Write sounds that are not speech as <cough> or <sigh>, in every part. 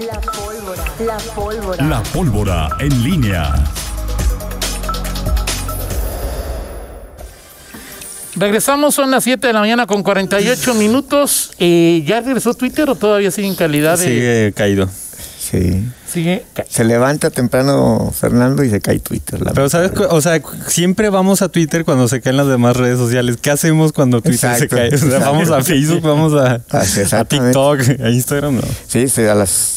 La pólvora. La pólvora. La pólvora en línea. Regresamos, son las 7 de la mañana con 48 minutos. Eh, ¿Ya regresó Twitter o todavía sigue en calidad de.? Sigue caído. Sí. Sigue. Se levanta temprano Fernando y se cae Twitter. la Pero sabes, o sea, siempre vamos a Twitter cuando se caen las demás redes sociales. ¿Qué hacemos cuando Twitter se cae? O sea, <laughs> vamos a Facebook, vamos a. TikTok, a Instagram, no. Sí, sí, a las.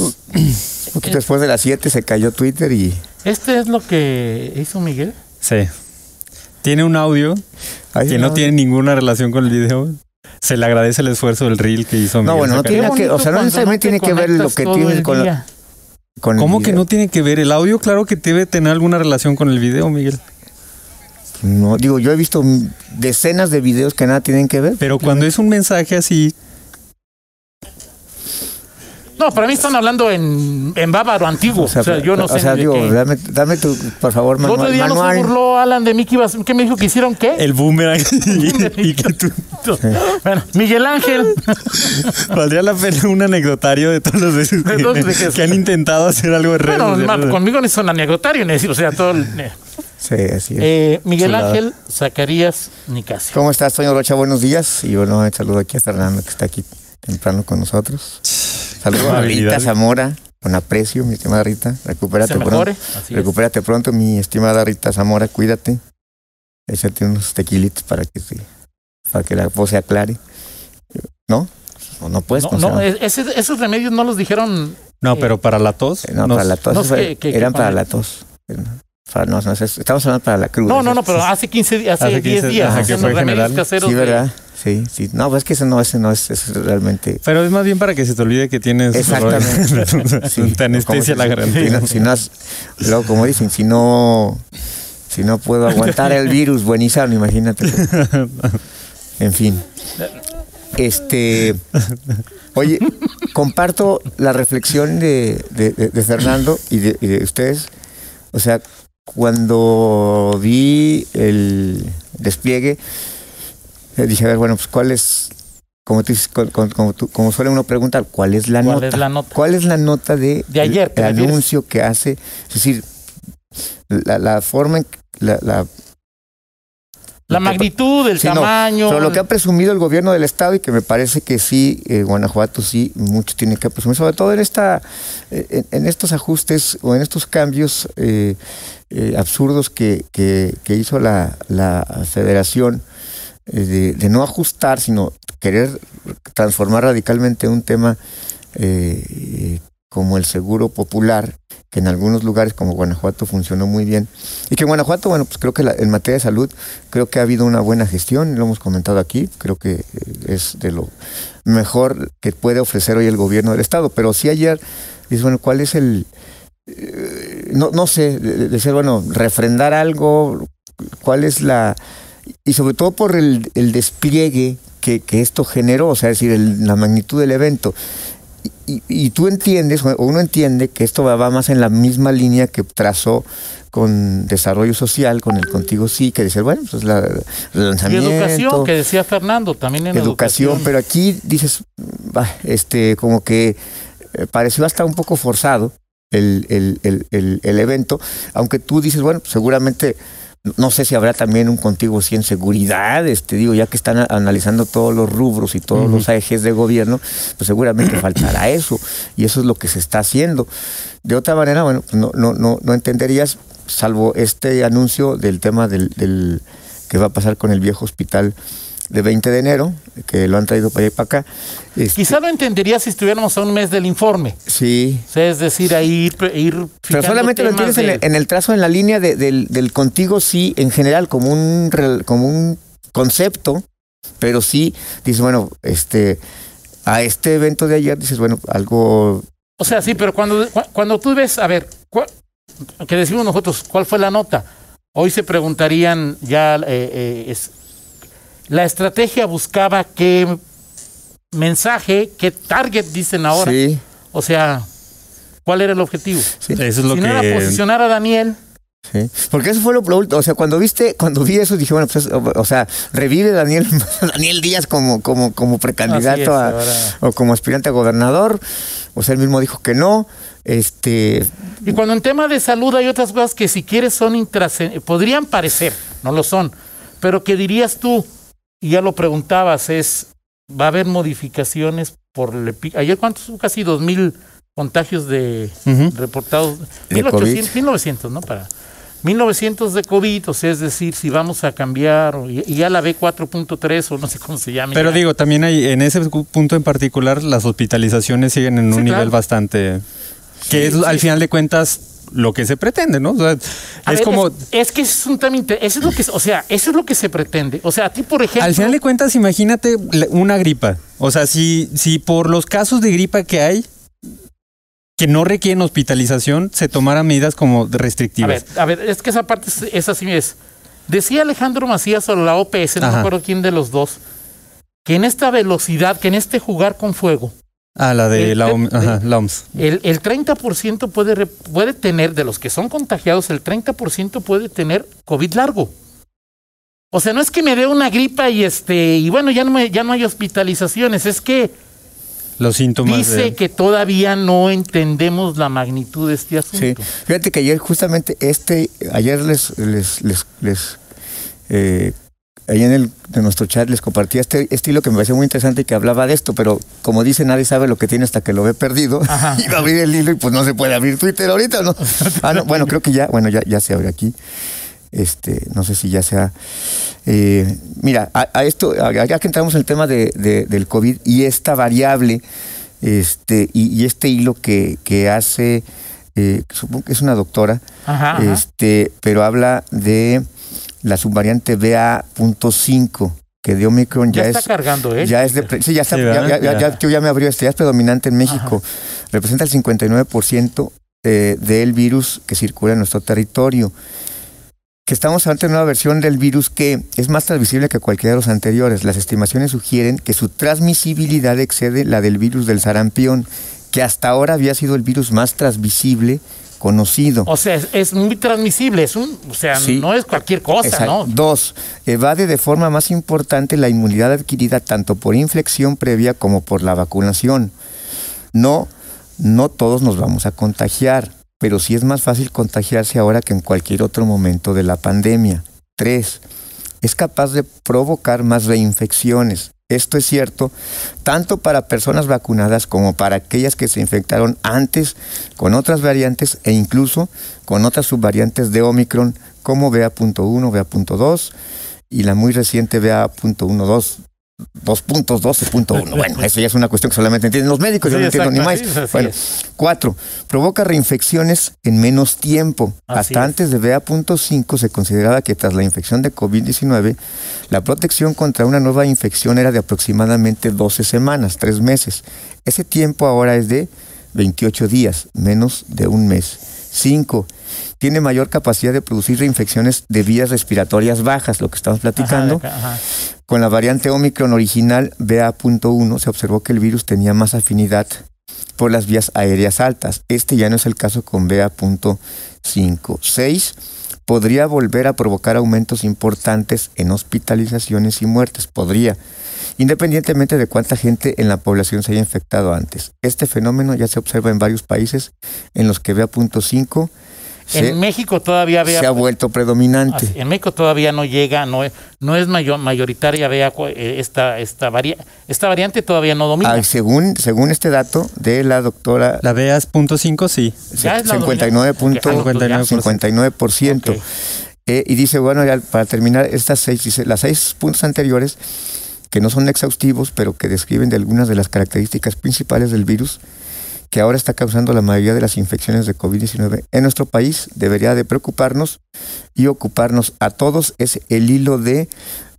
Poquito después de las 7 se cayó Twitter y. ¿Este es lo que hizo Miguel? Sí. Tiene un audio Ay, que no tiene ninguna relación con el video. Se le agradece el esfuerzo del reel que hizo. No, Miguel bueno, no tiene que- o sea, no necesariamente te tiene que ver lo que el con la- el ¿Cómo que no tiene que ver? El audio, claro que debe tener alguna relación con el video, Miguel. No, digo, yo he visto decenas de videos que nada tienen que ver. Pero cuando es un mensaje así, No, para mí están hablando en, en bávaro antiguo. O sea, yo no sé. O sea, digo, dame, dame tu, por favor, El otro manual. día no se manual. burló Alan de mí que, me dijo que hicieron qué. el boomerang <laughs> y, <laughs> y que tú... <laughs> Bueno, Miguel Ángel. Valdría la pena un anecdotario de todas las veces que, que han intentado hacer algo de bueno, conmigo no es un anecdotario, decir, o sea, todo. el- eh. Sí, así es. Eh, Miguel. Ángel Zacarías Nicasio. ¿Cómo estás, Toño Rocha? Buenos días. Y bueno, saludo aquí a Fernando, que está aquí temprano con nosotros. Saludo a. Rita Zamora, con aprecio, mi estimada Rita. Recupérate pronto. Así es. Recupérate pronto, mi estimada Rita Zamora, cuídate. Échate unos tequilitos para que se- para que la voz se aclare. ¿No? No, no puedes. No, o no, ese- esos remedios no los dijeron. No, pero para la tos. no, nos- para la tos. no, eso que- que- que eran para la tos. Para- no, no, es- estamos hablando para la cruda. No, no, no, pero hace 15 días, hace Hace 10 15 días. ajá, que fue los remedios general. caseros. Sí, de- ¿verdad? Sí, sí. No, pues es que ese no, ese no es, es realmente. Pero es más bien para que se te olvide que tienes Exactamente. <laughs> Sí, te anestesia la garganta. Si no, si no has- luego, como dicen, si no, si no puedo aguantar el virus, buen y sano, imagínate. En fin. Este, oye, comparto la reflexión de, de- de- de Fernando y de, y de ustedes. O sea, cuando vi el despliegue, eh, dije, a ver, bueno, pues cuál es, como tú como, tú- como suele uno preguntar, ¿cuál es la ¿Cuál nota? es la nota? ¿Cuál es la nota de, De ayer, ¿te el refieres? anuncio que hace? Es decir, la, la forma en que- la, la- La magnitud, el Sí, no, tamaño. pero lo que ha presumido el gobierno del estado y que me parece que sí, eh, Guanajuato sí, mucho tiene que presumir, sobre todo en esta, eh, en, en estos ajustes o en estos cambios eh, absurdos que, que- que hizo la, la federación de, no ajustar, sino querer transformar radicalmente un tema eh, como el seguro popular, que en algunos lugares como Guanajuato funcionó muy bien. Y que en Guanajuato, bueno, pues creo que la- en materia de salud, creo que ha habido una buena gestión, lo hemos comentado aquí, creo que eh, es de lo mejor que puede ofrecer hoy el gobierno del Estado. Pero sí ayer, dices, bueno, ¿cuál es el... eh, no, no sé, de, de ser, bueno, refrendar algo, cuál es la... Y sobre todo por el, el despliegue que, que esto generó, o sea, es decir, el- la magnitud del evento. Y, y- y tú entiendes, o uno entiende que esto va, va más en la misma línea que trazó con desarrollo social, con el Contigo Sí, que dice, bueno, pues la, el Y lanzamiento, educación, que decía Fernando, también en educación, educación. pero aquí dices, bah, este, como que eh, pareció hasta un poco forzado el, el, el, el, el evento, aunque tú dices, bueno, seguramente, no sé si habrá también un contigo sí en seguridad, este, digo, ya que están analizando todos los rubros y todos los ejes de gobierno, pues seguramente <clears throat> faltará eso, y eso es lo que se está haciendo. De otra manera, bueno, no, no, no, no entenderías, salvo este anuncio del tema del, del que va a pasar con el viejo hospital de 20 de enero, que lo han traído para allá y para acá. Este, Quizá lo entendería si estuviéramos a un mes del informe. Sí, O sea, es decir, ahí ir, ir pero solamente lo entiendes en el, en el trazo, en la línea de- del, del contigo sí, en general, como un, como un concepto, pero sí, dices, bueno, este, a este evento de ayer, dices, bueno, algo, O sea, sí, pero cuando, cu- cuando tú ves, a ver, ¿cuál- que decimos nosotros, ¿cuál fue la nota? Hoy se preguntarían ya, eh, eh, es- la estrategia buscaba qué mensaje, qué target dicen ahora. sí, O sea, ¿cuál era el objetivo? sí. Eso es lo si que. no era posicionar a Daniel, Sí, porque eso fue lo, lo último. O sea, cuando viste, cuando vi eso, dije, bueno, pues, o, o sea, revive Daniel, <laughs> Daniel Díaz como, como, como precandidato a- o como aspirante a gobernador. O sea, él mismo dijo que no. Este, Y cuando en tema de salud hay otras cosas que si quieres son intrascendentes, podrían parecer, no lo son, pero que dirías tú, y ya lo preguntabas, es, va a haber modificaciones por el Ayer, ¿cuántos? Casi dos mil contagios de reportados. De 1800, 1900, ¿no? Para 1900 de COVID, o sea, es decir, si vamos a cambiar, o- y, ya la B4.3 o no sé cómo se llama. Pero ya. digo, también hay, en ese punto en particular, las hospitalizaciones siguen en un nivel bastante. que es al final de cuentas lo que se pretende, ¿no? O sea, es ver, como. Es, es que es un tema inter- eso es lo que, o sea, eso es lo que se pretende. O sea, a ti, por ejemplo. Al final de cuentas, imagínate una gripa. O sea, si, si por los casos de gripa que hay, que no requieren hospitalización, se tomaran medidas como A ver, restrictivas. a ver, es que esa parte es, es así es. Decía Alejandro Macías sobre la OPS, no me Ajá. acuerdo quién de los dos, que en esta velocidad, que en este jugar con fuego, Ah, la de el- la, OM- el- ajá, la OMS. el, el 30% puede, puede tener, de los que son contagiados, el 30% puede tener COVID largo. O sea, no es que me dé una gripa y este, y bueno, ya no, me- ya no hay hospitalizaciones, es que Los síntomas. dice de- que todavía no entendemos la magnitud de este sí. asunto. Fíjate que ayer, justamente, este, ayer les, les, les, les eh, ahí en el de nuestro chat les compartí este estilo que me pareció muy interesante y que hablaba de esto, pero como dice, nadie sabe lo que tiene hasta que lo ve perdido. Ajá. <laughs> Iba a abrir el hilo y pues no se puede abrir Twitter ahorita, ¿no? Ah, no, bueno, creo que ya, bueno, ya, ya se abre aquí. Este, no sé si ya sea. eh, mira, a, a esto, ya que entramos en el tema de, de- del COVID y esta variable, este, y, y este hilo que, que hace, eh, supongo que es una doctora, Ajá, ajá. este, pero habla de la subvariante BA.5, que de Omicron ya, ya, está es cargando, ¿eh? ya es de, sí, ya está, Sí, ya, ¿verdad? ya- ya- Ya. ya- yo ya me abrió este, ya es predominante en México. Representa el 59% eh, del virus que circula en nuestro territorio. Que estamos ante una nueva versión del virus que es más transmisible que cualquiera de los anteriores. Las estimaciones sugieren que su transmisibilidad excede la del virus del sarampión, que hasta ahora había sido el virus más transmisible conocido. O sea, es, es muy transmisible, es un, o sea, Sí. no es cualquier cosa, Exacto. ¿no? Dos, evade de forma más importante la inmunidad adquirida tanto por inflexión previa como por la vacunación. No, no todos nos vamos a contagiar, pero sí es más fácil contagiarse ahora que en cualquier otro momento de la pandemia. Tres, es capaz de provocar más reinfecciones. Esto es cierto tanto para personas vacunadas como para aquellas que se infectaron antes con otras variantes e incluso con otras subvariantes de Omicron como BA.1, BA.2 y la muy reciente BA.12. 2.12.1. Bueno, eso ya es una cuestión que solamente entienden los médicos, yo no entiendo ni más. así Bueno, es. Cuatro, provoca reinfecciones en menos tiempo. Así Hasta es. antes de BA.5 se consideraba que tras la infección de COVID-19, la protección contra una nueva infección era de aproximadamente 12 semanas, 3 meses. Ese tiempo ahora es de 28 días, menos de un mes. Cinco, tiene mayor capacidad de producir reinfecciones de vías respiratorias bajas, lo que estamos platicando. Ajá, ajá. Con la variante Omicron original BA.1 se observó que el virus tenía más afinidad por las vías aéreas altas. Este ya no es el caso con BA.5. 6. Podría volver a provocar aumentos importantes en hospitalizaciones y muertes. Podría, independientemente de cuánta gente en la población se haya infectado antes. Este fenómeno ya se observa en varios países en los que BA.5 se, En México todavía había, se ha vuelto predominante. en México todavía no llega, no es, no es mayor, mayoritaria, vea eh, esta, esta, varia- esta variante todavía no domina. Ah, según, según este dato de la doctora La BA.5, sí. Ya es la 59 dominante. punto- Ok, ah, no, 59%. Ok. Eh, y dice, bueno, ya para terminar, estas seis, dice, las seis puntos anteriores, que no son exhaustivos, pero que describen de algunas de las características principales del virus, que ahora está causando la mayoría de las infecciones de COVID-19 en nuestro país, debería de preocuparnos y ocuparnos a todos. Es el hilo de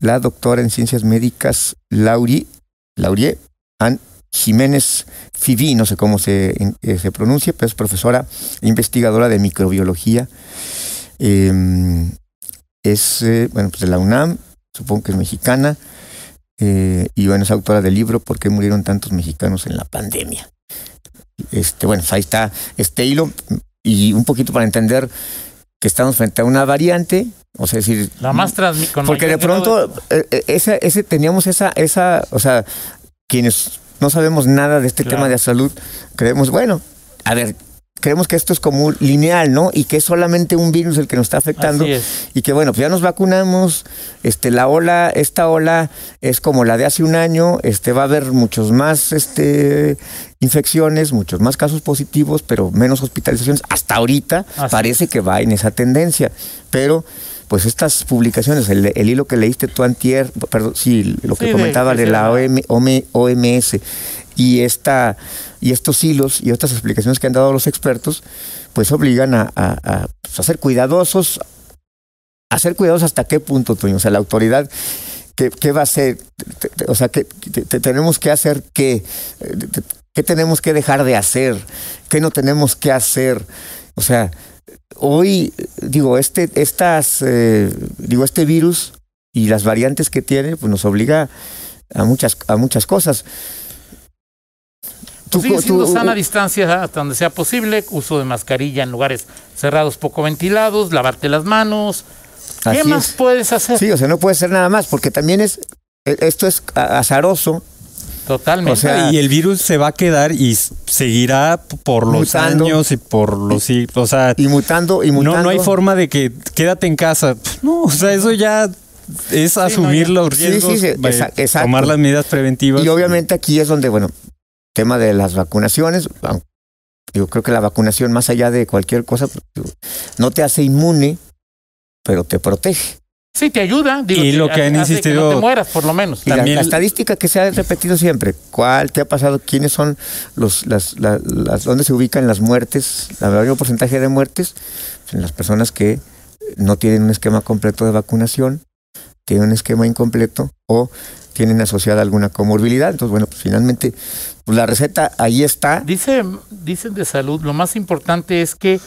la doctora en ciencias médicas Lauri, Laurie Ann Jiménez Fibi, no sé cómo se, eh, se pronuncia, pero es profesora investigadora de microbiología. Eh, es, eh, bueno, pues de la UNAM, supongo que es mexicana, eh, y bueno, es autora del libro ¿Por qué murieron tantos mexicanos en la pandemia? Este, bueno, pues ahí está este hilo, y un poquito para entender que estamos frente a una variante, o sea, decir, La más con porque de pronto eh, eh, ese, ese teníamos esa, esa, o sea, quienes no sabemos nada de este Claro. tema de salud, creemos, bueno, a ver, creemos que esto es como lineal, ¿no? Y que es solamente un virus el que nos está afectando. Es. Y que bueno, pues ya nos vacunamos, este, la ola, esta ola es como la de hace un año, este, va a haber muchos más este, infecciones, muchos más casos positivos, pero menos hospitalizaciones. Hasta ahorita Así parece que va en esa tendencia. Pero, pues estas publicaciones, el, el hilo que leíste tú antier, perdón, sí, lo que Sí, comentaba de, de la la- OM OM OMS y esta y estos hilos y otras explicaciones que han dado los expertos, pues obligan a, pues, ser cuidadosos, a ser cuidadosos hasta qué punto, Toño. O sea, la autoridad, ¿qué, va a hacer? O sea, ¿qué, te- te- tenemos que hacer qué? ¿Qué tenemos que dejar de hacer? ¿Qué no tenemos que hacer? O sea, hoy, digo, este, estas, eh, digo, este virus y las variantes que tiene, pues nos obliga a muchas, a muchas cosas. Tú- Pues sigue siendo tú- sana distancia hasta donde sea posible, uso de mascarilla en lugares cerrados poco ventilados, lavarte las manos. ¿Qué más es. puedes hacer? Sí, o sea, no puede ser nada más, porque también es, eh, esto es azaroso, Totalmente. o sea, y el virus se va a quedar y seguirá por los Mutando. años y por los siglos. O sea, y mutando, y mutando. no, no hay forma de que quédate en casa. No, o sea, eso ya es asumir ya. los Sí, riesgos, sí, sí, tomar las medidas preventivas. Y obviamente aquí es donde, bueno, tema de las vacunaciones, yo creo que la vacunación, más allá de cualquier cosa, pues, no te hace inmune, pero te protege. Sí, te ayuda. Digo, Y te- lo que han insistido- Que no te mueras, por lo menos. Y la- También- la, estadística que se ha repetido siempre, ¿cuál, qué ha pasado? ¿Quiénes son los, las, la- las, dónde se ubican las muertes, la mayor porcentaje de muertes? En las personas que no tienen un esquema completo de vacunación, tienen un esquema incompleto o tienen asociada alguna comorbilidad. Entonces, bueno, pues finalmente pues, la receta ahí está. Dice, dicen de salud, lo más importante es que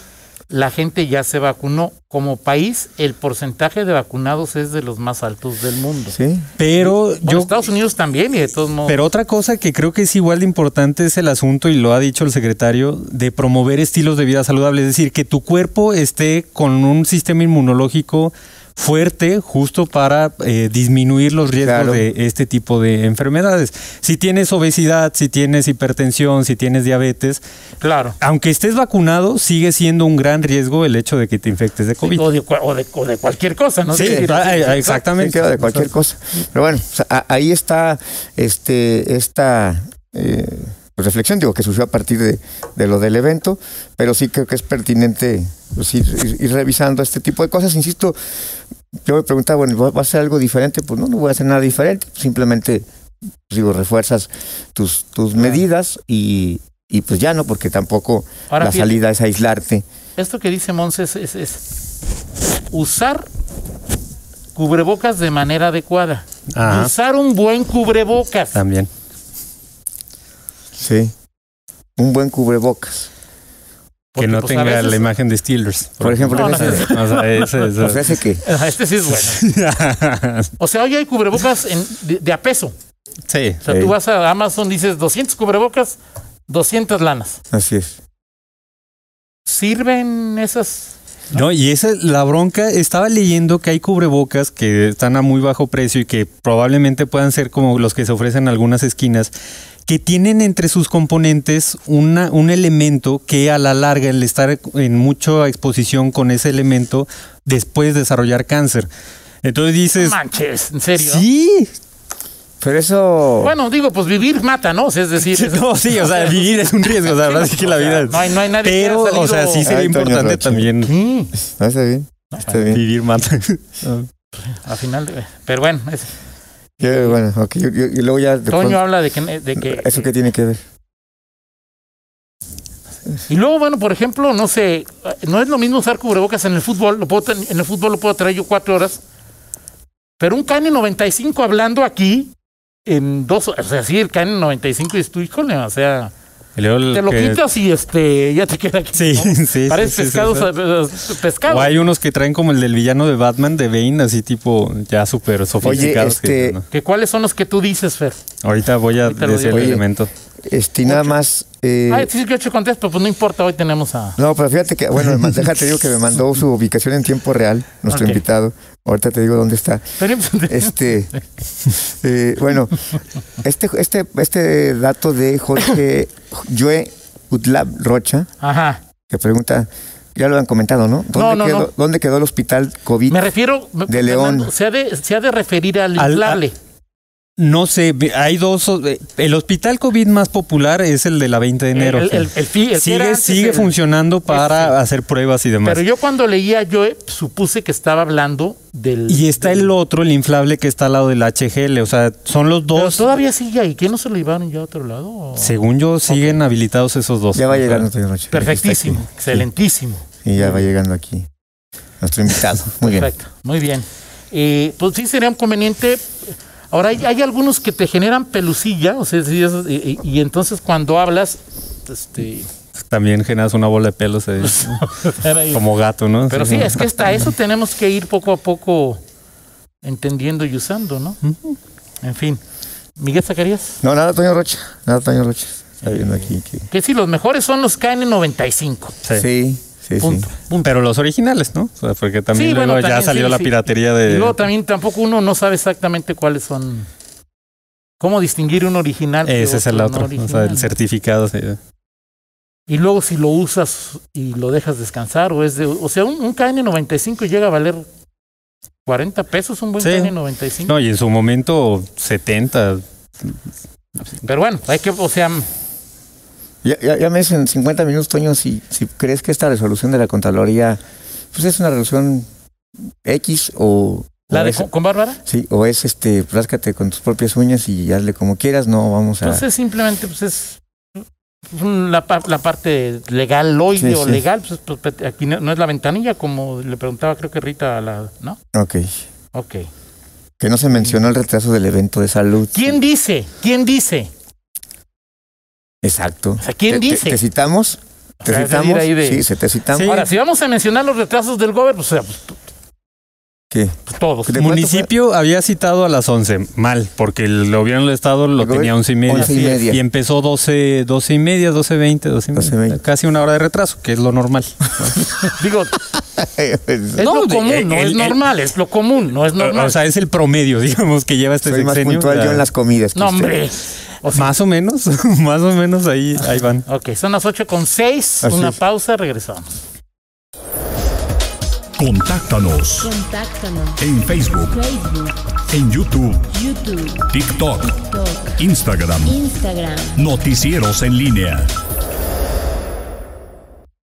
la gente ya se vacunó. Como país, el porcentaje de vacunados es de los más altos del mundo. ¿sí? Pero Bueno, yo Estados Unidos también y de todos modos. Pero otra cosa que creo que es igual de importante es el asunto, y lo ha dicho el secretario, de promover estilos de vida saludables. Es decir, que tu cuerpo esté con un sistema inmunológico fuerte justo para eh, disminuir los riesgos Claro. de este tipo de enfermedades. Si tienes obesidad, si tienes hipertensión, si tienes diabetes, claro. aunque estés vacunado, sigue siendo un gran riesgo el hecho de que te infectes de COVID. O de, o de- o de cualquier cosa, ¿no? Sí, Es decir, Sí, exactamente. queda de cualquier cosa. Pero bueno, o sea, a- ahí está este, esta eh, reflexión, digo, que surgió a partir de, de lo del evento, pero sí creo que es pertinente pues, ir, ir- ir revisando este tipo de cosas. Insisto, yo me preguntaba, bueno, ¿va a ser algo diferente? Pues no, no voy a hacer nada diferente, simplemente, pues, digo, refuerzas tus, tus medidas y, y pues ya no, porque tampoco Ahora la fíjate. salida es aislarte. Esto que dice Monse es, es- es usar cubrebocas de manera adecuada. Ajá. Usar un buen cubrebocas. También. Sí. Un buen cubrebocas. Porque, que no pues, tenga veces- la imagen de Steelers. Por ejemplo, No, en no, ese- <laughs> O sea, ese- ese- o sea, ese que Este sí es bueno. <laughs> O sea, hoy hay cubrebocas en- de, de a peso. sí. O sea, Sí. tú vas a Amazon, dices 200 cubrebocas, 200 lanas. así es. ¿Sirven esas? No, y esa es la bronca. Estaba leyendo que hay cubrebocas que están a muy bajo precio y que probablemente puedan ser como los que se ofrecen en algunas esquinas, que tienen entre sus componentes una, un elemento que a la larga, el estar en mucha exposición con ese elemento, después desarrollar cáncer. Entonces dices, Manches, en serio. sí, Pero eso. Bueno, digo, pues vivir mata, ¿no? O sea, es decir, <laughs> es- no, sí, o sea, <laughs> vivir es un riesgo, o sea, ahora sí que la vida. no hay- no hay nadie que Pero, haya o sea, sí sería Ay, importante también Mm, No, está bien. Está bien. vivir más. <laughs> a final de- Pero bueno, es- Yo, bueno, ok, yo- yo- y luego ya. de Toño habla de que, de que ¿Eso qué tiene que ver? Y luego, bueno, por ejemplo, no sé, no es lo mismo usar cubrebocas en el fútbol, lo puedo en el fútbol lo puedo traer yo cuatro horas, pero un KN95 hablando aquí en dos horas, o sea, sí, el KN95 y tú, híjole, o sea, Te lo que- quitas y este, ya te queda aquí. Sí, ¿no? sí, Parece sí, pescado, sí. sa- pescado. O hay unos que traen como el del villano de Batman de Bane, así tipo ya súper sofisticados. que este- no. ¿Que ¿Cuáles son los que tú dices, Fer? Ahorita voy a ahorita decir el. Oye, elemento. Este, nada más. eh, Ay, sí, que ocho contesto, pero pues no importa, hoy tenemos a... no, pero fíjate que, bueno, me- déjate digo que me mandó su ubicación en tiempo real, nuestro invitado. Ahorita te digo dónde está. Pero- Este, eh, bueno, este, este, este dato de Jorge Joe Utlab Rocha, Ajá. que pregunta, ya lo han comentado, ¿no? ¿Dónde, No, no, quedó, no. ¿Dónde quedó el hospital COVID? Me refiero... me- De León. Se ha de, se ha de referir al Al- inflable. No sé, ve- hay dos. eh, El hospital COVID más popular es el de la 20 de enero. El- el- el sigue sigue el- funcionando para hacer pruebas y demás. Pero yo cuando leía, yo eh, supuse que estaba hablando del... y está el otro, el inflable que está al lado del HGL. O sea, son los Pero dos. todavía sigue ahí. ¿Quién no se lo llevaron ya a otro lado? o? Según yo, siguen habilitados esos dos. Ya va llegando Antonio Rocha. Perfectísimo, excelentísimo. Y ya va llegando aquí nuestro invitado. Muy bien. Perfecto, muy bien. Eh, pues sí sería un conveniente. Ahora hay, hay algunos que te generan pelucilla, o sea, sí, eso- y, y- y entonces cuando hablas, este, También generas una bola de pelos <laughs> eh, como gato, ¿no? pero sí, es que hasta eso tenemos que ir poco a poco entendiendo y usando, ¿no? En fin, Miguel Zacarías, No, nada, Toño Rocha. Nada, Toño Rocha. Está viendo aquí que. que sí, los mejores son los KN95. Sí. Sí, sí, Punto. sí. Pero los originales, ¿no? O sea, porque también Sí, luego bueno, ya también, salió sí, la sí. piratería Y de. luego también tampoco uno no sabe exactamente cuáles son. ¿Cómo distinguir un original? Ese es el otro no o sea, el certificado. sí. Y luego si lo usas y lo dejas descansar, o es de, o sea, un, un KN95 llega a valer 40 pesos, un buen Sí. KN95. No, y en su momento 70. Pero bueno, hay que, o sea, Ya, ya, ya me dicen en 50 minutos, Toño, si, si crees que esta resolución de la Contraloría pues es una resolución X o. la o de es, con, con Bárbara, Sí, o es este, ráscate con tus propias uñas y hazle como quieras, no vamos a. pues es simplemente, pues es la, la parte legal, loide Sí, o sí. legal, pues, pues, aquí no, no es la ventanilla, como le preguntaba creo que Rita a la, ¿no? Ok. Ok. Que no se mencionó el retraso del evento de salud. ¿Quién dice? ¿Quién dice? Exacto. O sea, ¿quién ¿Te- te- dice? ¿Te, citamos? ¿Te O sea, es citamos? ahí de- Sí, se te citamos. Sí. Ahora, si vamos a mencionar los retrasos del gobierno, pues, o sea, pues, ¿Qué? pues todos. ¿De El municipio había citado a las 11, mal, porque el gobierno del estado lo El tenía gobierno- 11 y media. 11 y media. Y empezó 12, 12 y media, 12 20, 12 y media. 12:20. Casi una hora de retraso, que es lo normal. <laughs> Digo, fue? <laughs> es No, lo común, no el- es el- normal, es lo común, no es normal. O sea, es el promedio, <laughs> digamos, que lleva este Soy más sexenio. puntual o sea, yo en las comidas. que no, usted. hombre. O sea, Más o menos, <laughs> más o menos ahí, ahí van. ok, son las 8 con 6, Así una es. pausa, regresamos. Contáctanos Contáctanos. en Facebook, Facebook, en YouTube, YouTube, TikTok, TikTok, Instagram. Instagram. Noticieros en línea.